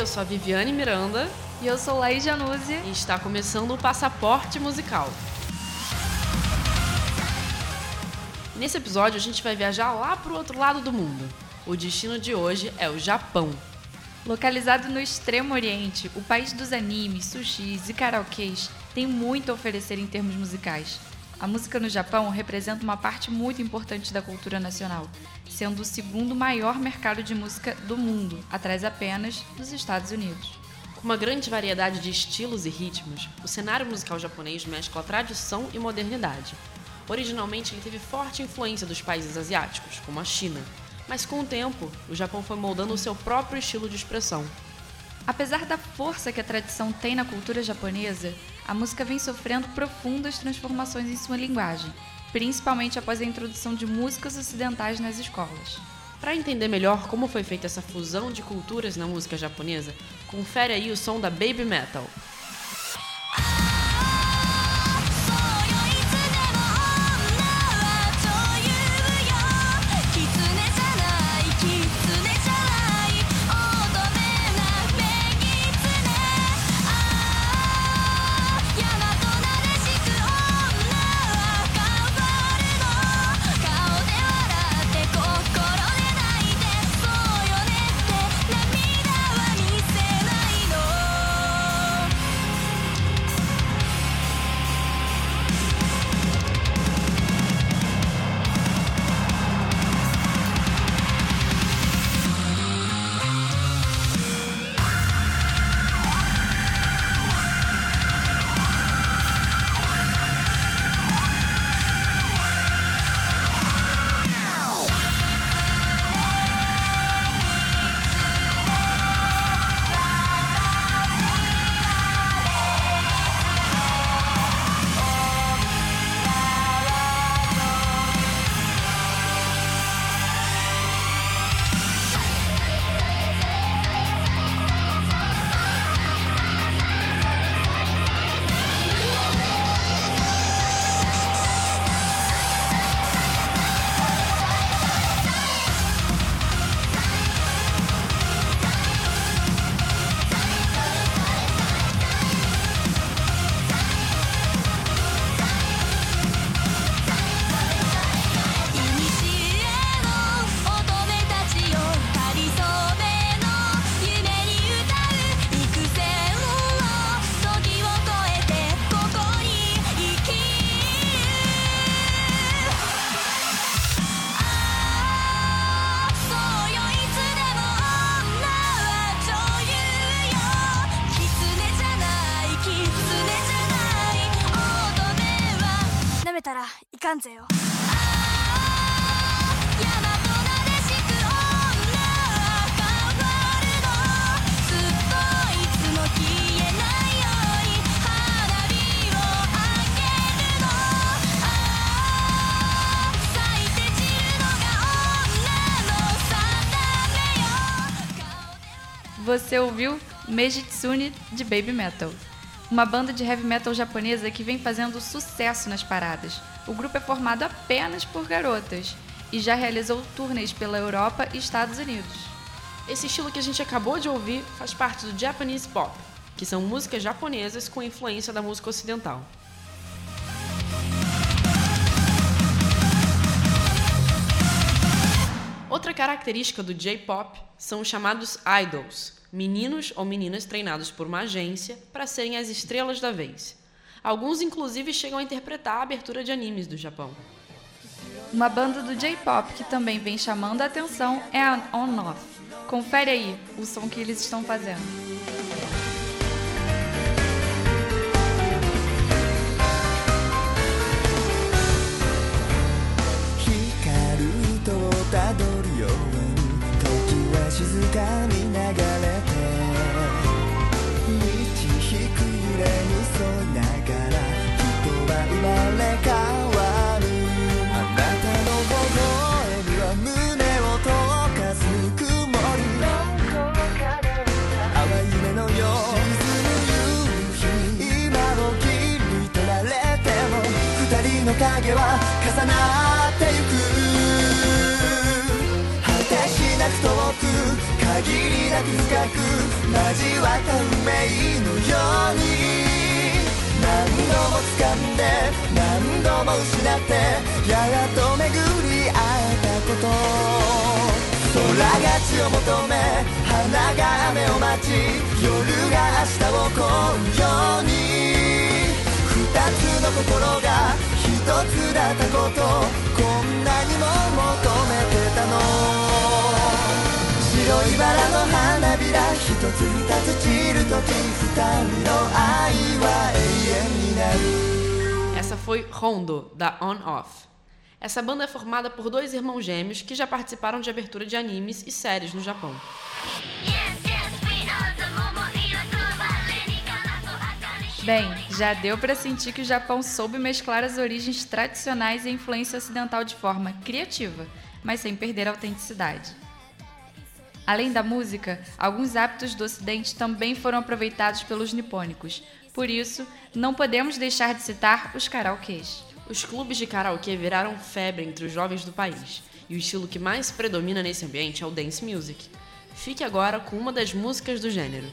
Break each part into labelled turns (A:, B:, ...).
A: eu sou a Viviane Miranda.
B: E eu sou Laís Januzzi.
A: E está começando o Passaporte Musical. Nesse episódio a gente vai viajar lá para o outro lado do mundo. O destino de hoje é o Japão.
B: Localizado no Extremo Oriente, o país dos animes, sushis e karaokês tem muito a oferecer em termos musicais. A música no Japão representa uma parte muito importante da cultura nacional, sendo o segundo maior mercado de música do mundo, atrás apenas dos Estados Unidos.
A: Com uma grande variedade de estilos e ritmos, o cenário musical japonês mescla tradição e modernidade. Originalmente, ele teve forte influência dos países asiáticos, como a China, mas com o tempo, o Japão foi moldando o seu próprio estilo de expressão.
B: Apesar da força que a tradição tem na cultura japonesa, a música vem sofrendo profundas transformações em sua linguagem, principalmente após a introdução de músicas ocidentais nas escolas.
A: Para entender melhor como foi feita essa fusão de culturas na música japonesa, confere aí o som da Baby Metal.
B: Você ouviu Mejitsune de Baby Metal, uma banda de heavy metal japonesa que vem fazendo sucesso nas paradas. O grupo é formado apenas por garotas e já realizou turnês pela Europa e Estados Unidos.
A: Esse estilo que a gente acabou de ouvir faz parte do Japanese Pop, que são músicas japonesas com influência da música ocidental. Outra característica do J-pop são os chamados idols, meninos ou meninas treinados por uma agência para serem as estrelas da vez. Alguns, inclusive, chegam a interpretar a abertura de animes do Japão.
B: Uma banda do J-pop que também vem chamando a atenção é a On Off. Confere aí o som que eles estão fazendo. 影は重なってゆく果てしな
C: ず遠く限りなく深く交わった運命のように何度も掴んで何度も失ってやがと巡り会えたこと空が血を求め花が雨を待ち夜が明日を来るように つの心が一つだったことこんなにも求めてたの白いバラの花びら一つ二つ散るとき二人の愛は永遠になる
A: Essa foi Rondo, da On Off. Essa banda é formada por dois irmãos gêmeos que já participaram de abertura de animes e séries no Japão.
B: Bem, já deu para sentir que o Japão soube mesclar as origens tradicionais e a influência ocidental de forma criativa, mas sem perder a autenticidade. Além da música, alguns hábitos do Ocidente também foram aproveitados pelos nipônicos. Por isso, não podemos deixar de citar os karaokês.
A: Os clubes de karaokê viraram febre entre os jovens do país, e o estilo que mais predomina nesse ambiente é o dance music. Fique agora com uma das músicas do gênero.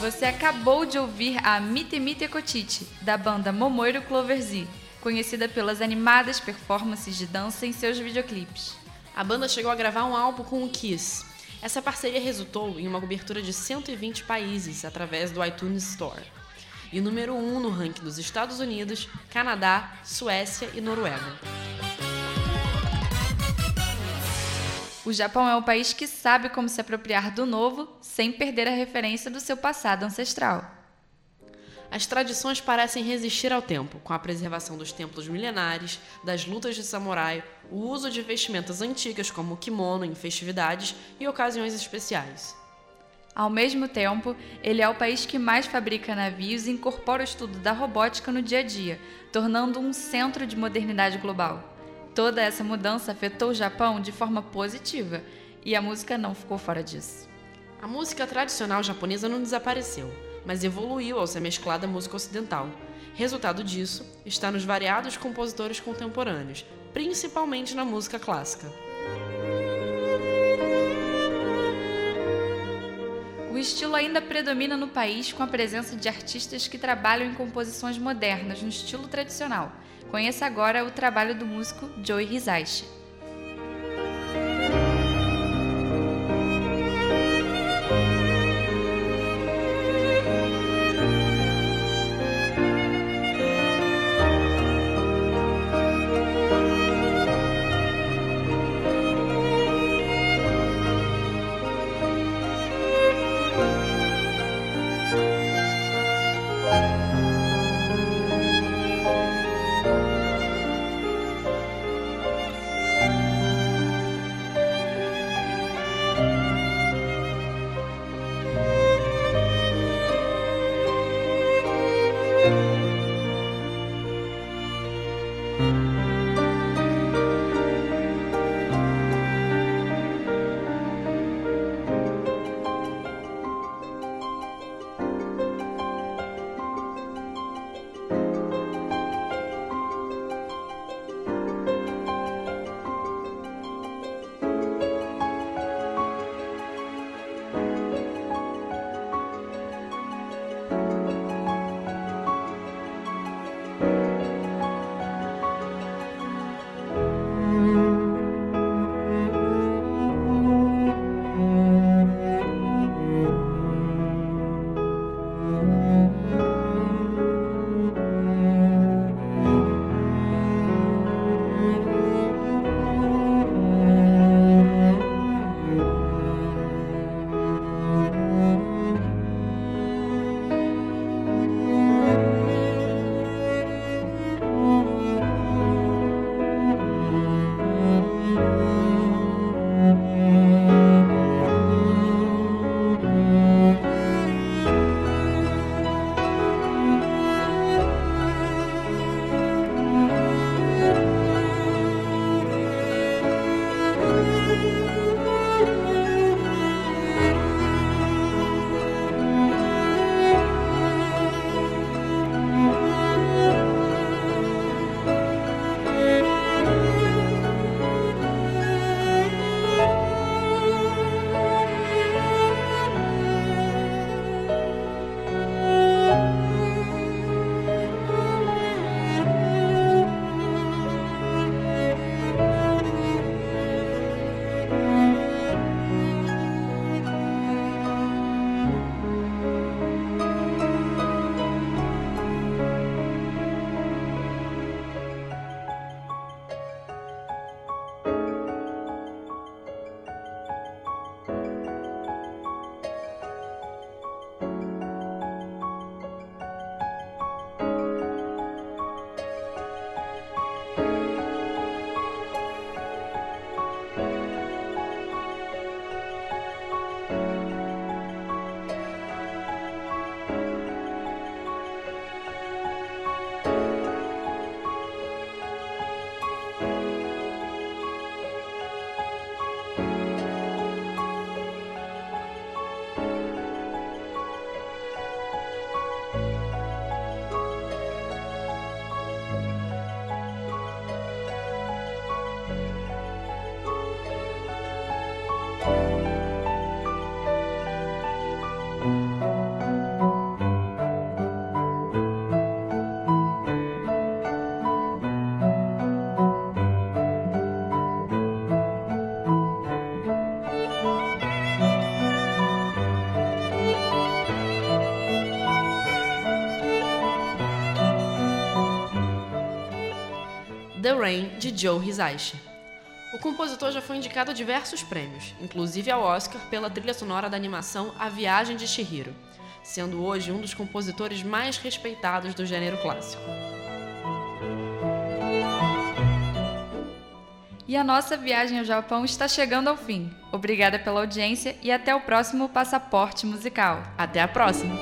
B: Você acabou de ouvir a Mite Mite Kotite, da banda Momoiro Clover Z, conhecida pelas animadas performances de dança em seus videoclipes.
A: A banda chegou a gravar um álbum com o Kiss. Essa parceria resultou em uma cobertura de 120 países através do iTunes Store. E número 1 no ranking dos Estados Unidos, Canadá, Suécia e Noruega.
B: O Japão é um país que sabe como se apropriar do novo sem perder a referência do seu passado ancestral.
A: As tradições parecem resistir ao tempo, com a preservação dos templos milenares, das lutas de samurai, o uso de vestimentas antigas como o kimono em festividades e ocasiões especiais.
B: Ao mesmo tempo, ele é o país que mais fabrica navios e incorpora o estudo da robótica no dia a dia, tornando um centro de modernidade global. Toda essa mudança afetou o Japão de forma positiva E a música não ficou fora disso.
D: A música tradicional japonesa não desapareceu, mas evoluiu ao ser mesclada à música ocidental. Resultado disso está nos variados compositores contemporâneos, principalmente na música clássica.
B: O estilo ainda predomina no país com a presença de artistas que trabalham em composições modernas no estilo tradicional. Conheça agora o trabalho do músico Joey Hisaishi.
D: The Rain, de Joe Hisaishi. O compositor já foi indicado a diversos prêmios, inclusive ao Oscar pela trilha sonora da animação A Viagem de Chihiro, sendo hoje um dos compositores mais respeitados do gênero clássico.
B: E a nossa viagem ao Japão está chegando ao fim. Obrigada pela audiência e até o próximo Passaporte Musical.
D: Até a próxima!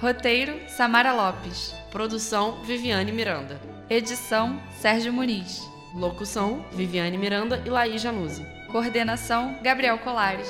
B: Roteiro: Samara Lopes.
D: Produção Viviane Miranda.
B: Edição: Sérgio Muniz.
D: Locução: Viviane Miranda e Laís Januzzi.
B: Coordenação: Gabriel Colares.